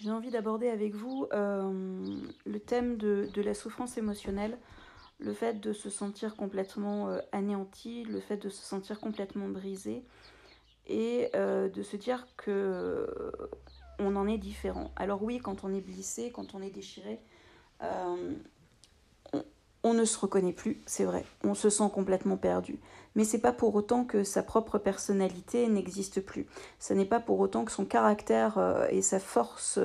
J'ai envie d'aborder avec vous euh, le thème de, la souffrance émotionnelle, le fait de se sentir complètement euh, anéanti, le fait de se sentir complètement brisé et euh, de se dire que on en est différent. Alors oui, quand on est blessé, quand on est déchiré, on, ne se reconnaît plus, c'est vrai. On se sent complètement perdu. Mais c'est pas pour autant que sa propre personnalité n'existe plus. Ce n'est pas pour autant que son caractère euh, et sa force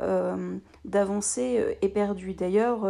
euh, d'avancer euh, est perdu. D'ailleurs,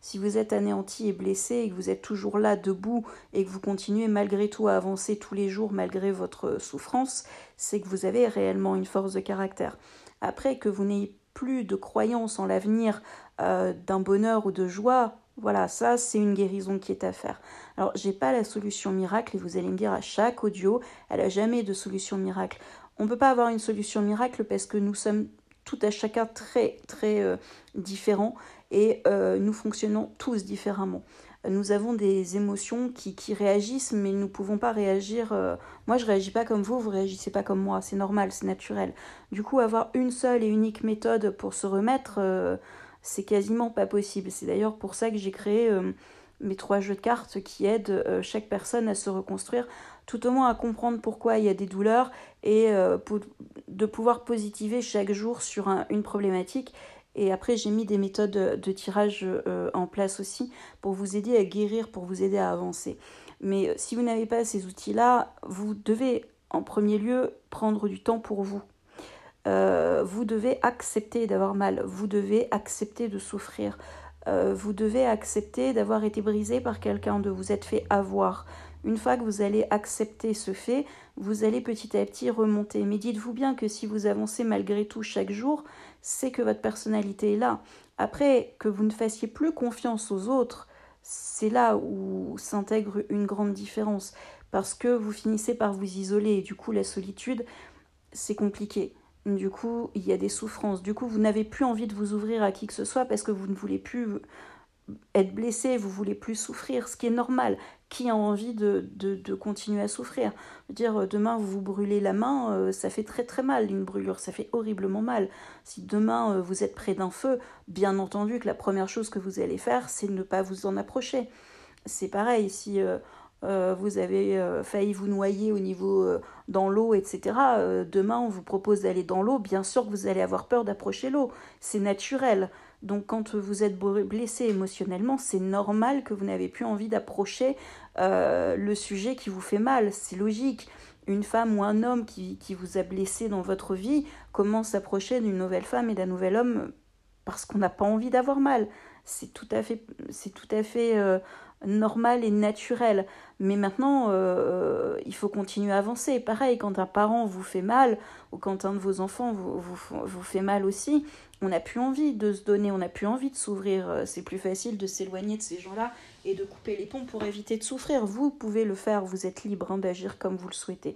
si vous êtes anéanti et blessé et que vous êtes toujours là debout et que vous continuez malgré tout à avancer tous les jours malgré votre souffrance, c'est que vous avez réellement une force de caractère. Après que vous n'ayez plus de croyance en l'avenir d'un bonheur ou de joie, voilà, ça c'est une guérison qui est à faire. Alors, j'ai pas la solution miracle et vous allez me dire à chaque audio, elle a jamais de solution miracle. On peut pas avoir une solution miracle parce que nous sommes tout à chacun très très euh, différent et euh, nous fonctionnons tous différemment. Nous avons des émotions qui, qui réagissent, mais nous ne pouvons pas réagir. Euh... Moi, je réagis pas comme vous, vous réagissez pas comme moi. C'est normal, c'est naturel. Du coup, avoir une seule et unique méthode pour se remettre, c'est quasiment pas possible. C'est d'ailleurs pour ça que j'ai créé euh, mes trois jeux de cartes qui aident euh, chaque personne à se reconstruire, tout au moins à comprendre pourquoi il y a des douleurs et euh, de pouvoir positiver chaque jour sur un, une problématique. Et après, j'ai mis des méthodes de tirage en place aussi pour vous aider à guérir, pour vous aider à avancer. Mais si vous n'avez pas ces outils-là, vous devez en premier lieu prendre du temps pour vous. Euh, vous devez accepter d'avoir mal, vous devez accepter de souffrir, euh, vous devez accepter d'avoir été brisé par quelqu'un, de vous être fait avoir. Une fois que vous allez accepter ce fait, vous allez petit à petit remonter. Mais dites-vous bien que si vous avancez malgré tout chaque jour, c'est que votre personnalité est là. Après, que vous ne fassiez plus confiance aux autres, c'est là où s'intègre une grande différence. Parce que vous finissez par vous isoler et du coup la solitude, c'est compliqué. Du coup, il y a des souffrances. Du coup, vous n'avez plus envie de vous ouvrir à qui que ce soit parce que vous ne voulez plus être blessé, vous voulez plus souffrir, ce qui est normal. Qui a envie de, de, continuer à souffrir? Dire demain vous vous brûlez la main, euh, ça fait très très mal une brûlure, ça fait horriblement mal. Si demain euh, vous êtes près d'un feu, bien entendu que la première chose que vous allez faire, c'est ne pas vous en approcher. C'est pareil, si euh, euh, vous avez euh, failli vous noyer au niveau euh, dans l'eau, etc. demain, on vous propose d'aller dans l'eau, bien sûr que vous allez avoir peur d'approcher l'eau. C'est naturel. Donc quand vous êtes blessé émotionnellement, c'est normal que vous n'avez plus envie d'approcher le sujet qui vous fait mal. C'est logique. Une femme ou un homme qui, vous a blessé dans votre vie commence à s'approcher d'une nouvelle femme et d'un nouvel homme parce qu'on n'a pas envie d'avoir mal. C'est tout à fait, normal et naturel. Mais maintenant, euh, il faut continuer à avancer. Pareil, quand un parent vous fait mal, ou quand un de vos enfants vous, fait mal aussi, on n'a plus envie de se donner, on n'a plus envie de s'ouvrir. C'est plus facile de s'éloigner de ces gens-là et de couper les ponts pour éviter de souffrir. Vous pouvez le faire, vous êtes libre hein, d'agir comme vous le souhaitez.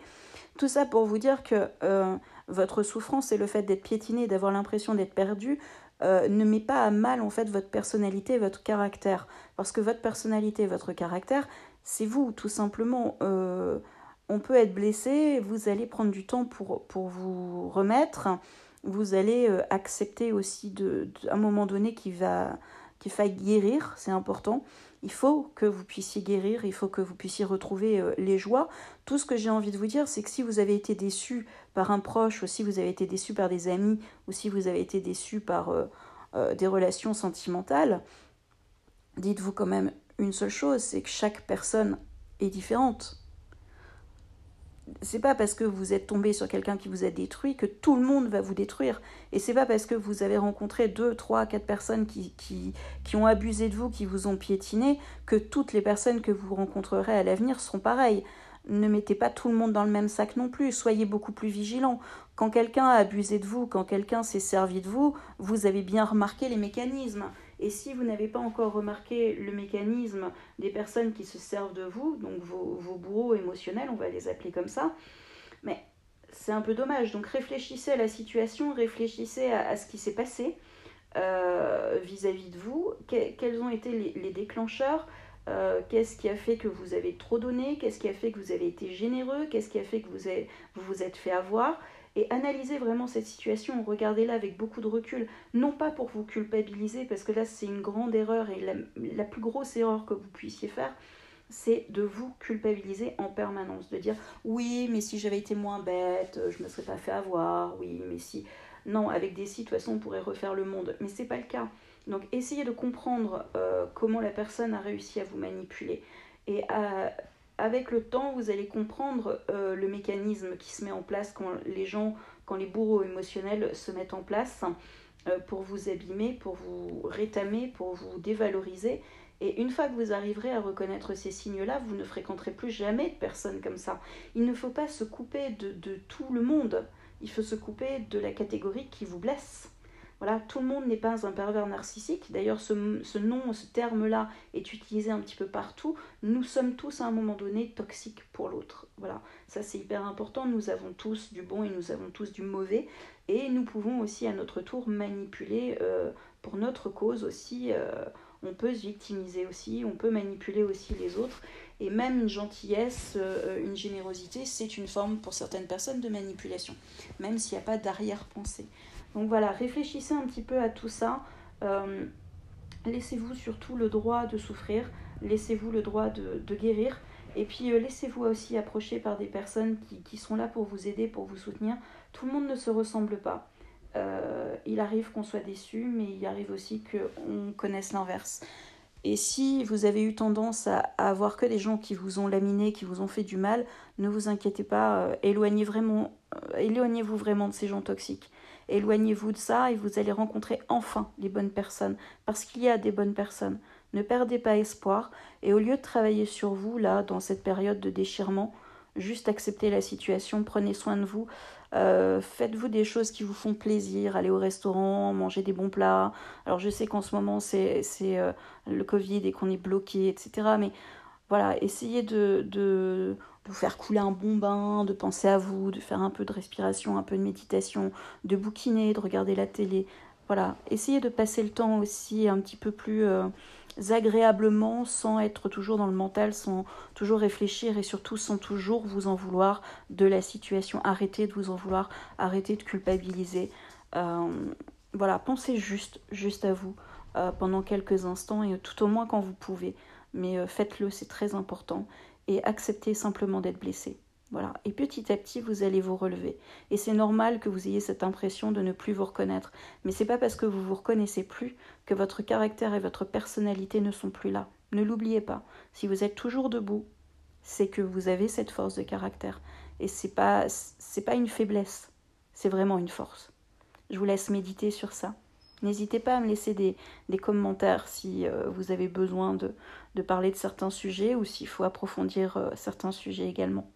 Tout ça pour vous dire que euh, votre souffrance et le fait d'être piétiné, d'avoir l'impression d'être perdu, euh, ne met pas à mal en fait votre personnalité, votre caractère. Parce que votre personnalité, votre caractère, c'est vous, tout simplement. Euh, on peut être blessé, vous allez prendre du temps pour vous remettre, vous allez euh, accepter aussi de, un moment donné qu'il va qu'il faille guérir, c'est important. Il faut que vous puissiez guérir, il faut que vous puissiez retrouver euh, les joies. Tout ce que j'ai envie de vous dire, c'est que si vous avez été déçu par un proche, ou si vous avez été déçu par des amis, ou si vous avez été déçu par euh, des relations sentimentales, dites-vous quand même une seule chose, c'est que chaque personne est différente c'est pas parce que vous êtes tombé sur quelqu'un qui vous a détruit que tout le monde va vous détruire. Et c'est pas parce que vous avez rencontré deux, trois, quatre personnes qui, qui, qui ont abusé de vous, qui vous ont piétiné, que toutes les personnes que vous rencontrerez à l'avenir seront pareilles. Ne mettez pas tout le monde dans le même sac non plus, soyez beaucoup plus vigilants. Quand quelqu'un a abusé de vous, quand quelqu'un s'est servi de vous, vous avez bien remarqué les mécanismes. Et si vous n'avez pas encore remarqué le mécanisme des personnes qui se servent de vous, donc vos, bourreaux émotionnels, on va les appeler comme ça, mais c'est un peu dommage. Donc réfléchissez à la situation, réfléchissez à, ce qui s'est passé vis-à-vis euh, -vis de vous, que, quels ont été les, déclencheurs, euh, qu'est-ce qui a fait que vous avez trop donné, qu'est-ce qui a fait que vous avez été généreux, qu'est-ce qui a fait que vous, vous êtes fait avoir, et analysez vraiment cette situation, regardez-la avec beaucoup de recul, non pas pour vous culpabiliser, parce que là c'est une grande erreur et la, plus grosse erreur que vous puissiez faire, c'est de vous culpabiliser en permanence, de dire oui, mais si j'avais été moins bête, je me serais pas fait avoir, oui, mais si. Non, avec des si, de toute façon, on pourrait refaire le monde, mais c'est pas le cas. Donc, essayez de comprendre euh, comment la personne a réussi à vous manipuler. Et à, avec le temps, vous allez comprendre euh, le mécanisme qui se met en place quand les gens, quand les bourreaux émotionnels se mettent en place euh, pour vous abîmer, pour vous rétamer, pour vous dévaloriser. Et une fois que vous arriverez à reconnaître ces signes-là, vous ne fréquenterez plus jamais de personnes comme ça. Il ne faut pas se couper de, de tout le monde. Il faut se couper de la catégorie qui vous blesse. Voilà, tout le monde n'est pas un pervers narcissique. D'ailleurs, ce, ce, nom, ce terme-là est utilisé un petit peu partout. Nous sommes tous à un moment donné toxiques pour l'autre. Voilà, ça c'est hyper important. Nous avons tous du bon et nous avons tous du mauvais. Et nous pouvons aussi à notre tour manipuler euh, pour notre cause aussi. Euh, on peut se victimiser aussi, on peut manipuler aussi les autres. Et même une gentillesse, euh, une générosité, c'est une forme pour certaines personnes de manipulation, même s'il n'y a pas d'arrière-pensée. Donc voilà, réfléchissez un petit peu à tout ça. Euh, laissez-vous surtout le droit de souffrir, laissez-vous le droit de, guérir. Et puis euh, laissez-vous aussi approcher par des personnes qui, sont là pour vous aider, pour vous soutenir. Tout le monde ne se ressemble pas. Euh, il arrive qu'on soit déçu, mais il arrive aussi qu'on connaisse l'inverse. Et si vous avez eu tendance à, avoir que des gens qui vous ont laminé, qui vous ont fait du mal, ne vous inquiétez pas, éloignez vraiment, éloignez-vous vraiment de ces gens toxiques. Éloignez-vous de ça et vous allez rencontrer enfin les bonnes personnes, parce qu'il y a des bonnes personnes. Ne perdez pas espoir et au lieu de travailler sur vous, là, dans cette période de déchirement, juste acceptez la situation, prenez soin de vous, euh, faites-vous des choses qui vous font plaisir, allez au restaurant, manger des bons plats. Alors je sais qu'en ce moment c'est euh, le Covid et qu'on est bloqué, etc. Mais voilà, essayez de, de, vous faire couler un bon bain, de penser à vous, de faire un peu de respiration, un peu de méditation, de bouquiner, de regarder la télé. Voilà, essayez de passer le temps aussi un petit peu plus euh, agréablement, sans être toujours dans le mental, sans toujours réfléchir et surtout sans toujours vous en vouloir de la situation. Arrêtez de vous en vouloir, arrêtez de culpabiliser. Euh, voilà, pensez juste, juste à vous euh, pendant quelques instants et tout au moins quand vous pouvez mais faites-le, c'est très important, et acceptez simplement d'être blessé. Voilà. Et petit à petit, vous allez vous relever. Et c'est normal que vous ayez cette impression de ne plus vous reconnaître. Mais c'est pas parce que vous vous reconnaissez plus que votre caractère et votre personnalité ne sont plus là. Ne l'oubliez pas. Si vous êtes toujours debout, c'est que vous avez cette force de caractère. Et c'est pas, c'est pas une faiblesse. C'est vraiment une force. Je vous laisse méditer sur ça. N'hésitez pas à me laisser des, commentaires si euh, vous avez besoin de, parler de certains sujets ou s'il faut approfondir euh, certains sujets également.